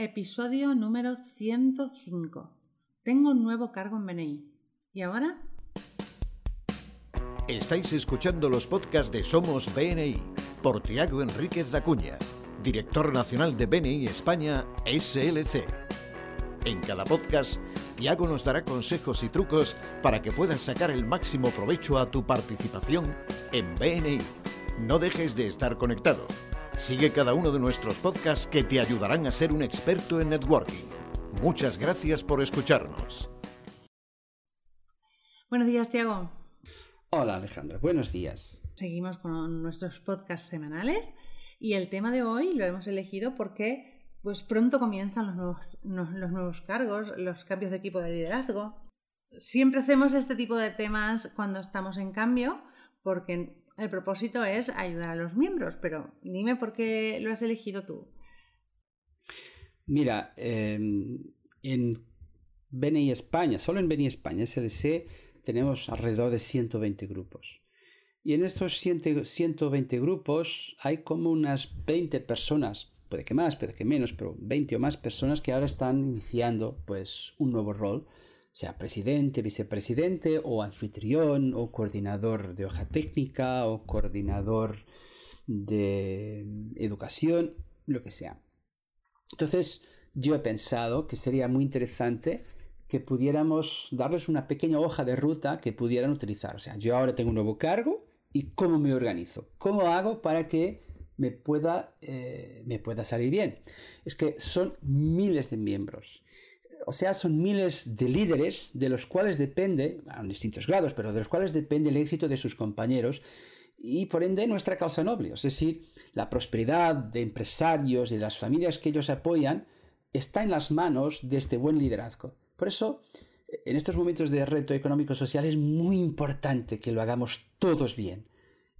Episodio número 105. Tengo un nuevo cargo en BNI. ¿Y ahora? Estáis escuchando los podcasts de Somos BNI por Tiago Enríquez Acuña, director nacional de BNI España SLC. En cada podcast, Tiago nos dará consejos y trucos para que puedas sacar el máximo provecho a tu participación en BNI. No dejes de estar conectado. Sigue cada uno de nuestros podcasts que te ayudarán a ser un experto en networking. Muchas gracias por escucharnos. Buenos días, Tiago. Hola Alejandra, buenos días. Seguimos con nuestros podcasts semanales y el tema de hoy lo hemos elegido porque pues pronto comienzan los nuevos, los nuevos cargos, los cambios de equipo de liderazgo. Siempre hacemos este tipo de temas cuando estamos en cambio porque el propósito es ayudar a los miembros, pero dime por qué lo has elegido tú. Mira, em, en BNI España, solo en BNI España, SLC, tenemos alrededor de 120 grupos. Y en estos 120 grupos hay como unas 20 personas, puede que más, puede que menos, pero 20 o más personas que ahora están iniciando pues un nuevo rol sea presidente, vicepresidente o anfitrión o coordinador de hoja técnica o coordinador de educación, lo que sea. Entonces, yo he pensado que sería muy interesante que pudiéramos darles una pequeña hoja de ruta que pudieran utilizar. O sea, yo ahora tengo un nuevo cargo y cómo me organizo, cómo hago para que me pueda, eh, me pueda salir bien. Es que son miles de miembros o sea, son miles de líderes de los cuales depende, a distintos grados, pero de los cuales depende el éxito de sus compañeros y por ende nuestra causa noble. Es decir, la prosperidad de empresarios y de las familias que ellos apoyan está en las manos de este buen liderazgo. Por eso, en estos momentos de reto económico-social es muy importante que lo hagamos todos bien.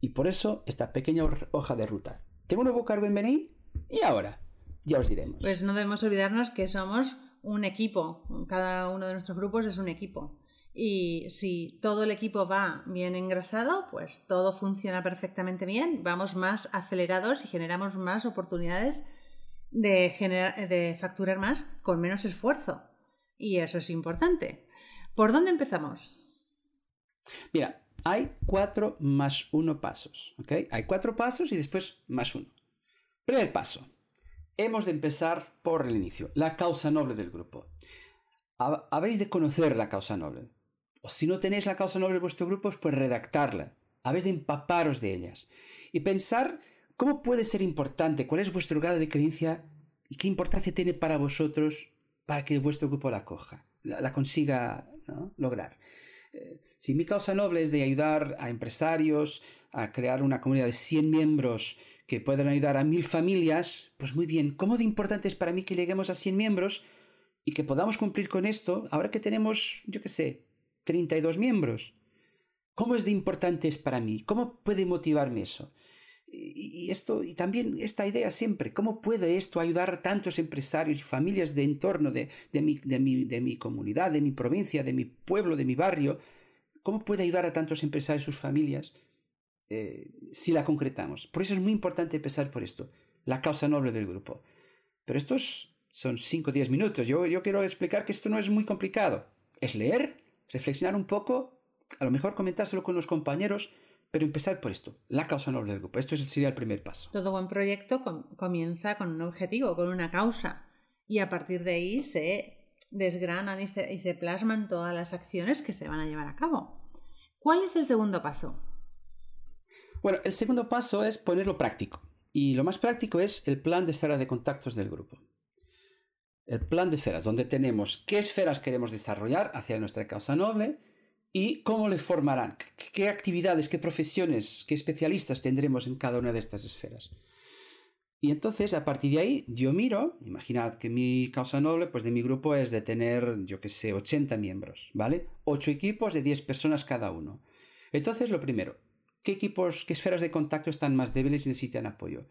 Y por eso esta pequeña hoja de ruta. Tengo un nuevo cargo en BNI y ahora ya os diremos. Pues no debemos olvidarnos que somos un equipo, cada uno de nuestros grupos es un equipo. Y si todo el equipo va bien engrasado, pues todo funciona perfectamente bien, vamos más acelerados y generamos más oportunidades de, generar, de facturar más con menos esfuerzo. Y eso es importante. ¿Por dónde empezamos? Mira, hay cuatro más uno pasos. Hay cuatro pasos y después más uno. Primer paso, hemos de empezar por el inicio, la causa noble del grupo. Habéis de conocer la causa noble. O si no tenéis la causa noble de vuestro grupo, pues redactarla. Habéis de empaparos de ellas. Y pensar cómo puede ser importante, cuál es vuestro grado de creencia y qué importancia tiene para vosotros para que vuestro grupo la coja, la, consiga lograr. Eh, si mi causa noble es de ayudar a empresarios a crear una comunidad de 100 miembros que puedan ayudar a mil familias, pues muy bien, ¿cómo de importante es para mí que lleguemos a 100 miembros y que podamos cumplir con esto ahora que tenemos, yo qué sé, 32 miembros? ¿Cómo es de importante es para mí? ¿Cómo puede motivarme eso? Y, esto, y también esta idea siempre, ¿cómo puede esto ayudar a tantos empresarios y familias de entorno de, de, mi, de, mi, de mi comunidad, de mi provincia, de mi pueblo, de mi barrio? ¿Cómo puede ayudar a tantos empresarios y sus familias? Eh, si la concretamos. Por eso es muy importante empezar por esto, la causa noble del grupo. Pero estos son 5 o 10 minutos. Yo, yo quiero explicar que esto no es muy complicado. Es leer, reflexionar un poco, a lo mejor comentárselo con los compañeros, pero empezar por esto, la causa noble del grupo. Esto sería el primer paso. Todo buen proyecto comienza con un objetivo, con una causa. Y a partir de ahí se desgranan y se plasman todas las acciones que se van a llevar a cabo. ¿Cuál es el segundo paso? Bueno, el segundo paso es ponerlo práctico. Y lo más práctico es el plan de esferas de contactos del grupo. El plan de esferas, donde tenemos qué esferas queremos desarrollar hacia nuestra causa noble y cómo le formarán, qué actividades, qué profesiones, qué especialistas tendremos en cada una de estas esferas. Y entonces, a partir de ahí, yo miro, imaginad que mi causa noble, pues de mi grupo es de tener, yo qué sé, 80 miembros, ¿vale? 8 equipos de 10 personas cada uno. Entonces, lo primero, ¿Qué equipos, qué esferas de contacto están más débiles y necesitan apoyo?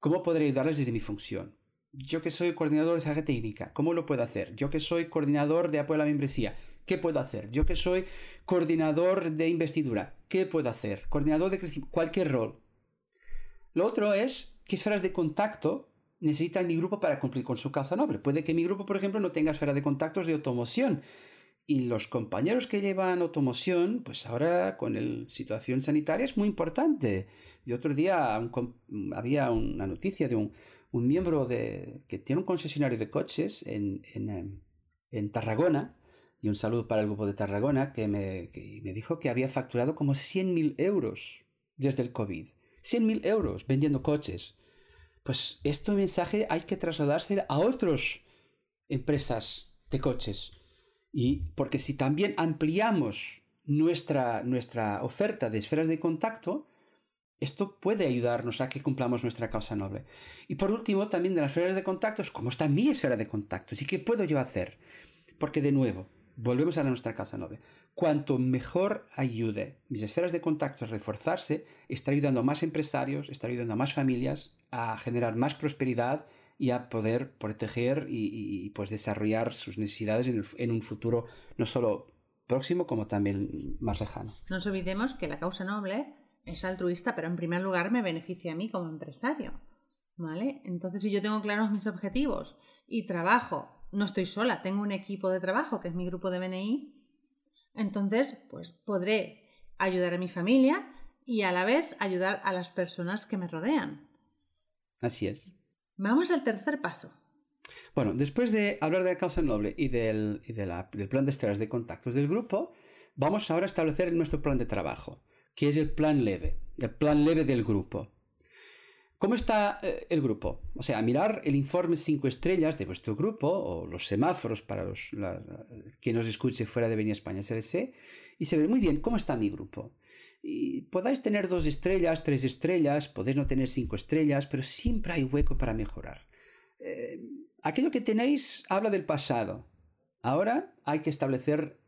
¿Cómo podré ayudarles desde mi función? Yo que soy coordinador de zaga técnica, ¿cómo lo puedo hacer? Yo que soy coordinador de apoyo a la membresía, ¿qué puedo hacer? Yo que soy coordinador de investidura, ¿qué puedo hacer? Coordinador de crecimiento, cualquier rol. Lo otro es qué esferas de contacto necesita mi grupo para cumplir con su causa noble. Puede que mi grupo, por ejemplo, no tenga esfera de contactos de automoción. Y los compañeros que llevan automoción, pues ahora con la situación sanitaria es muy importante. Y otro día había una noticia de un, miembro de, que tiene un concesionario de coches en, en, en Tarragona, y un saludo para el grupo de Tarragona, que me, que me dijo que había facturado como 100.000 euros desde el COVID. 100.000 euros vendiendo coches. Pues este mensaje hay que trasladarse a otras empresas de coches. Y porque si también ampliamos nuestra, nuestra oferta de esferas de contacto, esto puede ayudarnos a que cumplamos nuestra causa noble. Y por último, también de las esferas de contactos, ¿cómo está mi esfera de contactos? ¿Y qué puedo yo hacer? Porque de nuevo, volvemos a nuestra causa noble. Cuanto mejor ayude mis esferas de contacto a reforzarse, está ayudando a más empresarios, está ayudando a más familias a generar más prosperidad y a poder proteger y, pues desarrollar sus necesidades en, un futuro no solo próximo como también más lejano. No nos olvidemos que la causa noble es altruista, pero en primer lugar me beneficia a mí como empresario. ¿Vale? Entonces, si yo tengo claros mis objetivos y trabajo no estoy sola, tengo un equipo de trabajo que es mi grupo de BNI, entonces pues podré ayudar a mi familia y a la vez ayudar a las personas que me rodean. Así es. Vamos al tercer paso. Bueno, después de hablar de la causa noble y del, del plan de esteras de contactos del grupo, vamos ahora a establecer nuestro plan de trabajo, que es el plan leve, el plan leve del grupo. ¿Cómo está eh, el grupo? O sea, mirar el informe 5 estrellas de vuestro grupo o los semáforos para los, que nos escuche fuera de Venía España SLC y se ve muy bien cómo está mi grupo. Y podáis tener dos estrellas, tres estrellas, podéis no tener cinco estrellas, pero siempre hay hueco para mejorar. Eh, aquello que tenéis habla del pasado. Ahora hay que establecer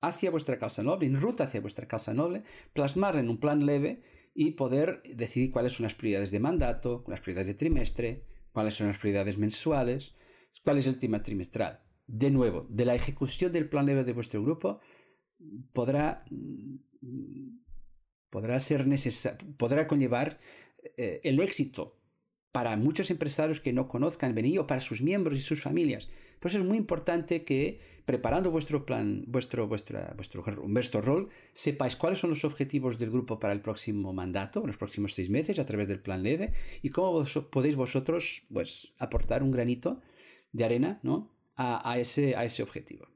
hacia vuestra causa noble, en ruta hacia vuestra causa noble, plasmar en un plan leve y poder decidir cuáles son las prioridades de mandato, las prioridades de trimestre, cuáles son las prioridades mensuales, cuál es el tema trimestral. De nuevo, de la ejecución del plan leve de vuestro grupo podrá, podrá ser podrá conllevar eh, el éxito para muchos empresarios que no conozcan venir o para sus miembros y sus familias. Por eso es muy importante que preparando vuestro plan, vuestro, vuestro, vuestro rol, sepáis cuáles son los objetivos del grupo para el próximo mandato, los próximos seis meses, a través del plan leve, y cómo podéis vosotros pues, aportar un granito de arena ¿no? a, ese, a ese objetivo.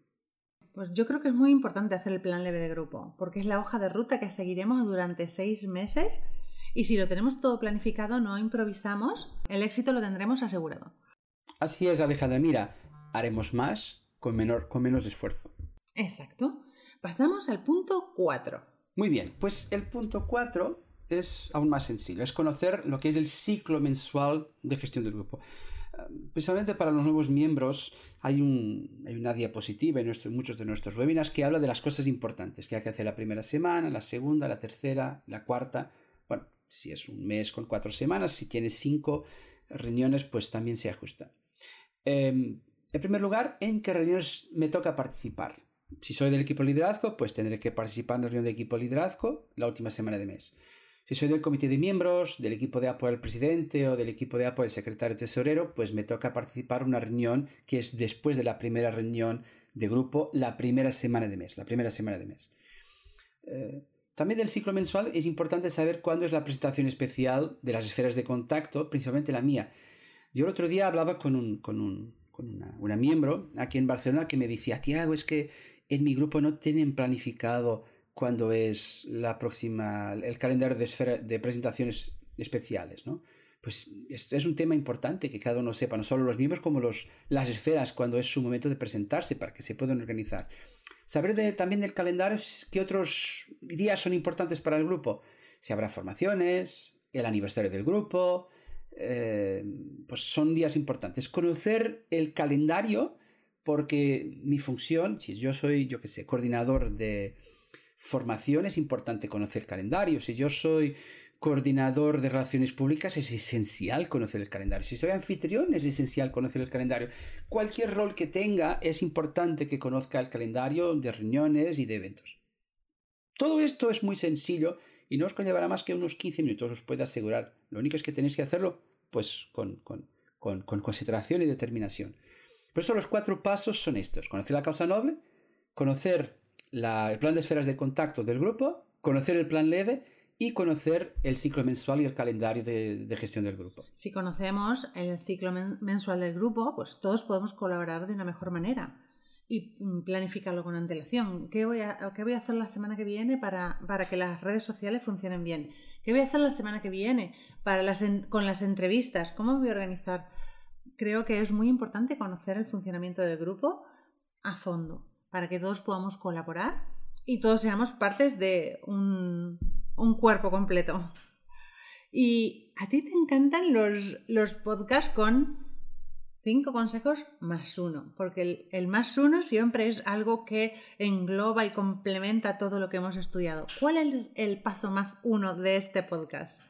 Pues yo creo que es muy importante hacer el plan leve de grupo, porque es la hoja de ruta que seguiremos durante seis meses y si lo tenemos todo planificado, no improvisamos, el éxito lo tendremos asegurado. Así es, Alejandra. Mira, haremos más con, menor, con menos esfuerzo. Exacto. Pasamos al punto 4. Muy bien, pues el punto 4 es aún más sencillo, es conocer lo que es el ciclo mensual de gestión del grupo. Principalmente para los nuevos miembros hay, un, hay una diapositiva en muchos de nuestros webinars que habla de las cosas importantes que hay que hacer la primera semana, la segunda, la tercera, la cuarta. Bueno, si es un mes con cuatro semanas, si tienes cinco reuniones, pues también se ajusta. Eh, en primer lugar, ¿en qué reuniones me toca participar? Si soy del equipo de liderazgo, pues tendré que participar en la reunión de equipo de liderazgo la última semana de mes. Si soy del comité de miembros, del equipo de apoyo al presidente o del equipo de apoyo al secretario tesorero, pues me toca participar en una reunión que es después de la primera reunión de grupo, la primera semana de mes, la primera semana de mes. Eh, también del ciclo mensual es importante saber cuándo es la presentación especial de las esferas de contacto, principalmente la mía. Yo el otro día hablaba con un, con un con una, miembro aquí en Barcelona que me decía, Tiago, es que en mi grupo no tienen planificado cuándo es la próxima, el calendario de, de presentaciones especiales, ¿no? Pues es un tema importante que cada uno sepa, no solo los miembros como los, las esferas, cuando es su momento de presentarse para que se puedan organizar. Saber también del calendario qué otros días son importantes para el grupo. Si habrá formaciones, el aniversario del grupo, eh, pues son días importantes. Conocer el calendario, porque mi función, si yo soy, yo que sé, coordinador de formación, es importante conocer calendario. Si yo soy coordinador de relaciones públicas, es esencial conocer el calendario. Si soy anfitrión, es esencial conocer el calendario. Cualquier rol que tenga, es importante que conozca el calendario de reuniones y de eventos. Todo esto es muy sencillo y no os llevará más que unos 15 minutos, os puedo asegurar. Lo único es que tenéis que hacerlo pues con, con, concentración y determinación. Por eso los cuatro pasos son estos. Conocer la causa noble, conocer el plan de esferas de contacto del grupo, conocer el plan leve y conocer el ciclo mensual y el calendario de, gestión del grupo. Si conocemos el ciclo mensual del grupo, pues todos podemos colaborar de una mejor manera y mm, planificarlo con antelación. ¿Qué voy a, qué voy a hacer la semana que viene para, para, que las redes sociales funcionen bien? ¿Qué voy a hacer la semana que viene para las con las entrevistas? ¿Cómo voy a organizar? Creo que es muy importante conocer el funcionamiento del grupo a fondo para que todos podamos colaborar y todos seamos partes de un, un cuerpo completo. Y a ti te encantan los, los podcasts con cinco consejos más uno, porque el, el, más uno siempre es algo que engloba y complementa todo lo que hemos estudiado. ¿Cuál es el paso más uno de este podcast?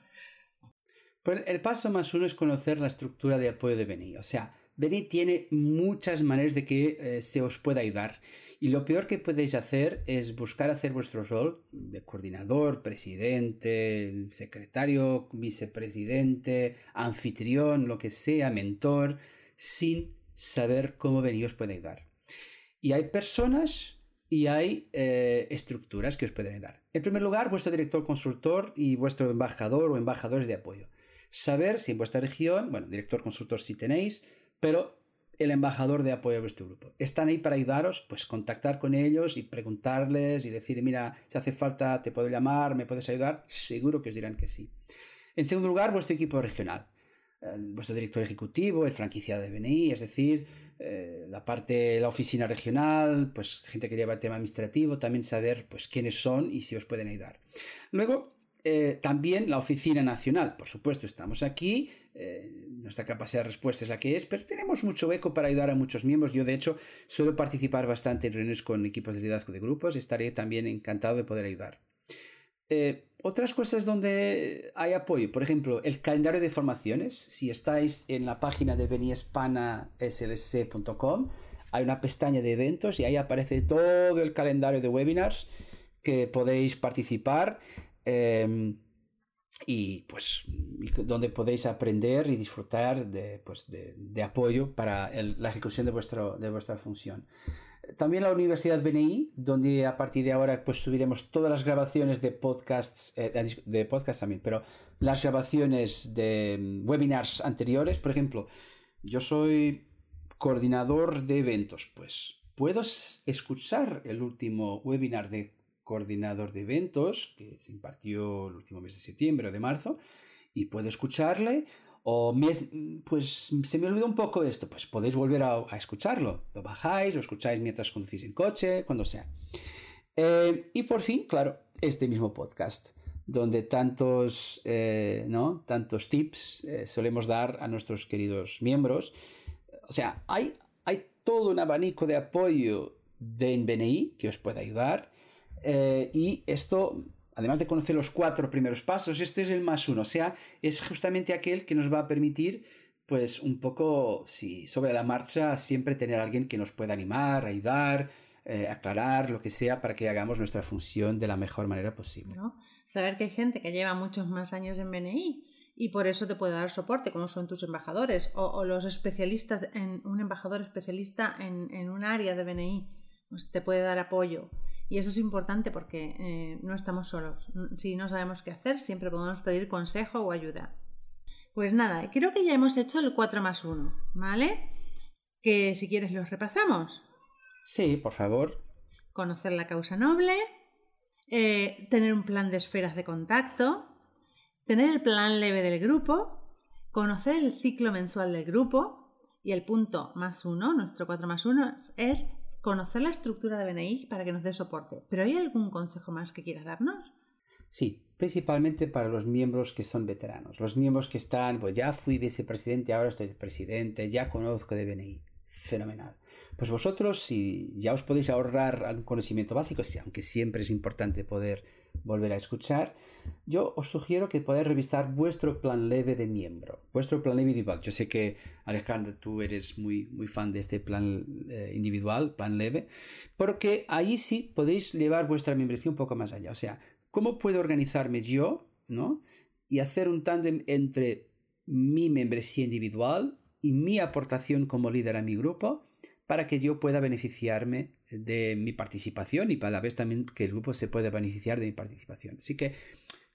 Pues el paso más uno es conocer la estructura de apoyo de Beni. O sea, Beni tiene muchas maneras de que eh, se os pueda ayudar. Y lo peor que podéis hacer es buscar hacer vuestro rol de coordinador, presidente, secretario, vicepresidente, anfitrión, lo que sea, mentor, sin saber cómo venir os puede ayudar. Y hay personas y hay eh, estructuras que os pueden ayudar. En primer lugar, vuestro director consultor y vuestro embajador o embajadores de apoyo. Saber si en vuestra región, bueno, director consultor sí tenéis, pero el embajador de apoyo a vuestro grupo. Están ahí para ayudaros, pues contactar con ellos y preguntarles y decir, mira, si hace falta, te puedo llamar, me puedes ayudar, seguro que os dirán que sí. En segundo lugar, vuestro equipo regional, vuestro director ejecutivo, el franquiciado de BNI, es decir, eh, la parte, la oficina regional, pues gente que lleva el tema administrativo, también saber pues quiénes son y si os pueden ayudar. Luego, eh, también la oficina nacional, por supuesto, estamos aquí, eh, nuestra capacidad de respuesta es la que es, pero tenemos mucho eco para ayudar a muchos miembros. Yo, de hecho, suelo participar bastante en reuniones con equipos de liderazgo de grupos y estaré también encantado de poder ayudar. Eh, otras cosas donde hay apoyo, por ejemplo, el calendario de formaciones. Si estáis en la página de beniespanaslc.com, hay una pestaña de eventos y ahí aparece todo el calendario de webinars que podéis participar. Eh, y pues donde podéis aprender y disfrutar de, pues, de, apoyo para la ejecución de, vuestro, de vuestra función. También la Universidad BNI, donde a partir de ahora pues subiremos todas las grabaciones de podcasts, eh, de podcasts también, pero las grabaciones de mm, webinars anteriores, por ejemplo, yo soy coordinador de eventos, pues puedo escuchar el último webinar de coordinador de eventos que se impartió el último mes de septiembre o de marzo y puedo escucharle o pues se me olvidó un poco esto, pues podéis volver a, escucharlo. Lo bajáis, lo escucháis mientras conducís en coche, cuando sea. Eh, y por fin, claro, este mismo podcast, donde tantos, eh, ¿no? tantos tips eh, solemos dar a nuestros queridos miembros. O sea, hay, hay todo un abanico de apoyo de BNI que os puede ayudar eh, y esto, además de conocer los cuatro primeros pasos, este es el más uno. O sea, es justamente aquel que nos va a permitir, pues, un poco, si sobre la marcha, siempre tener alguien que nos pueda animar, ayudar, eh, aclarar, lo que sea, para que hagamos nuestra función de la mejor manera posible. Saber que hay gente que lleva muchos más años en BNI y por eso te puede dar soporte, como son tus embajadores o, los especialistas, en un embajador especialista en, en un área de BNI, pues te puede dar apoyo. Y eso es importante porque eh, no estamos solos. Si no sabemos qué hacer, siempre podemos pedir consejo o ayuda. Pues nada, creo que ya hemos hecho el 4 más 1, ¿vale? Que si quieres los repasamos. Sí, por favor. Conocer la causa noble, eh, tener un plan de esferas de contacto, tener el plan leve del grupo, conocer el ciclo mensual del grupo y el punto más uno, nuestro 4 más 1, es conocer la estructura de BNI para que nos dé soporte. ¿Pero hay algún consejo más que quieras darnos? Sí, principalmente para los miembros que son veteranos, los miembros que están, pues ya fui vicepresidente, ahora estoy presidente, ya conozco de BNI. Fenomenal. Pues vosotros, si ya os podéis ahorrar algún conocimiento básico, aunque siempre es importante poder volver a escuchar, yo os sugiero que podáis revisar vuestro plan leve de miembro, vuestro plan leve individual. Yo sé que Alejandro, tú eres muy, muy fan de este plan eh, individual, plan leve, porque ahí sí podéis llevar vuestra membresía un poco más allá. O sea, ¿cómo puedo organizarme yo, ¿no? Y hacer un tándem entre mi membresía individual y mi aportación como líder a mi grupo para que yo pueda beneficiarme de mi participación y para la vez también que el grupo se pueda beneficiar de mi participación. Así que,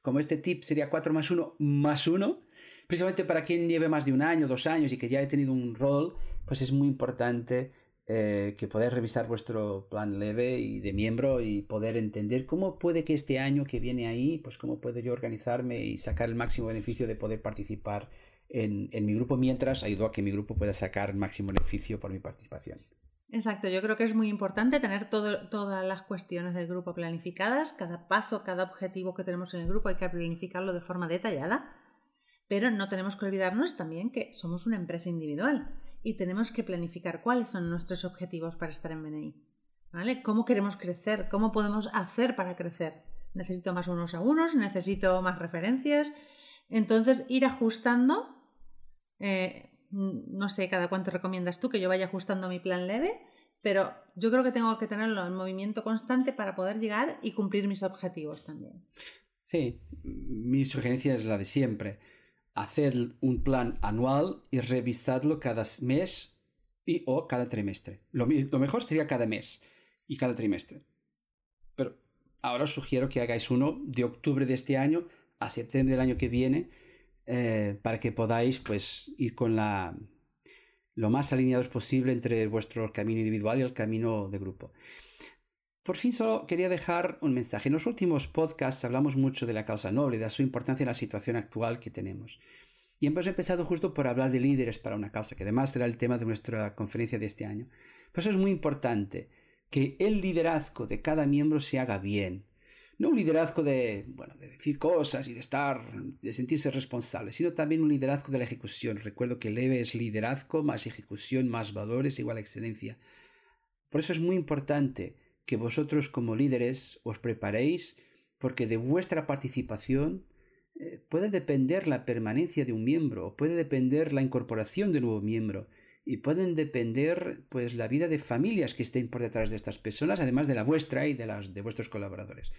como este tip sería 4 más 1 más 1, precisamente para quien lleve más de un año, dos años y que ya haya tenido un rol, pues es muy importante eh, que podáis revisar vuestro plan leve y de miembro y poder entender cómo puede que este año que viene ahí, pues cómo puedo yo organizarme y sacar el máximo beneficio de poder participar en, mi grupo mientras ayudo a que mi grupo pueda sacar máximo beneficio por mi participación. Exacto, yo creo que es muy importante tener todas las cuestiones del grupo planificadas, cada paso, cada objetivo que tenemos en el grupo hay que planificarlo de forma detallada, pero no tenemos que olvidarnos también que somos una empresa individual y tenemos que planificar cuáles son nuestros objetivos para estar en BNI. ¿Vale? ¿Cómo queremos crecer? ¿Cómo podemos hacer para crecer? ¿Necesito más unos a unos? ¿Necesito más referencias? Entonces, ir ajustando, eh, no sé cada cuánto recomiendas tú que yo vaya ajustando mi plan leve, pero yo creo que tengo que tenerlo en movimiento constante para poder llegar y cumplir mis objetivos también. Sí, mi sugerencia es la de siempre Haced un plan anual y revisadlo cada mes y o cada trimestre. Lo, mejor sería cada mes y cada trimestre. Pero ahora os sugiero que hagáis uno de octubre de este año a septiembre del año que viene eh, para que podáis pues ir con la lo más alineados posible entre vuestro camino individual y el camino de grupo. Por fin solo quería dejar un mensaje. En los últimos podcasts hablamos mucho de la causa noble, de su importancia en la situación actual que tenemos. Y hemos empezado justo por hablar de líderes para una causa, que además será el tema de nuestra conferencia de este año. Por eso es muy importante que el liderazgo de cada miembro se haga bien. No un liderazgo de, bueno, de decir cosas y de estar, de sentirse responsable, sino también un liderazgo de la ejecución. Recuerdo que leve es liderazgo más ejecución más valores igual a excelencia. Por eso es muy importante que vosotros como líderes os preparéis porque de vuestra participación eh, puede depender la permanencia de un miembro, puede depender la incorporación de un nuevo miembro y pueden depender pues la vida de familias que estén por detrás de estas personas, además de la vuestra y de las de vuestros colaboradores.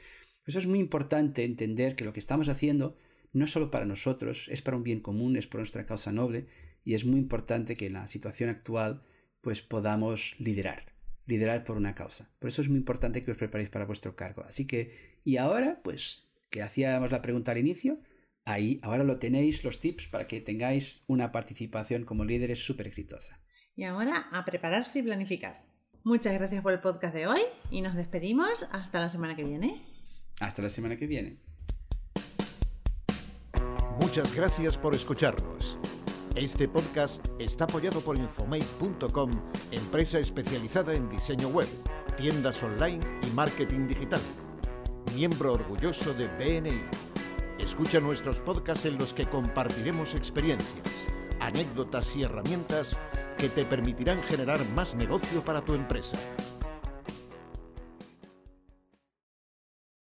Eso es muy importante entender que lo que estamos haciendo no es solo para nosotros, es para un bien común, es por nuestra causa noble y es muy importante que en la situación actual pues podamos liderar liderar por una causa. Por eso es muy importante que os preparéis para vuestro cargo. Así que, y ahora, pues, que hacíamos la pregunta al inicio, ahí ahora lo tenéis, los tips para que tengáis una participación como líderes súper exitosa. Y ahora a prepararse y planificar. Muchas gracias por el podcast de hoy y nos despedimos hasta la semana que viene. Hasta la semana que viene. Muchas gracias por escucharnos. Este podcast está apoyado por Infomate.com, empresa especializada en diseño web, tiendas online y marketing digital. Miembro orgulloso de BNI. Escucha nuestros podcasts en los que compartiremos experiencias, anécdotas y herramientas que te permitirán generar más negocio para tu empresa.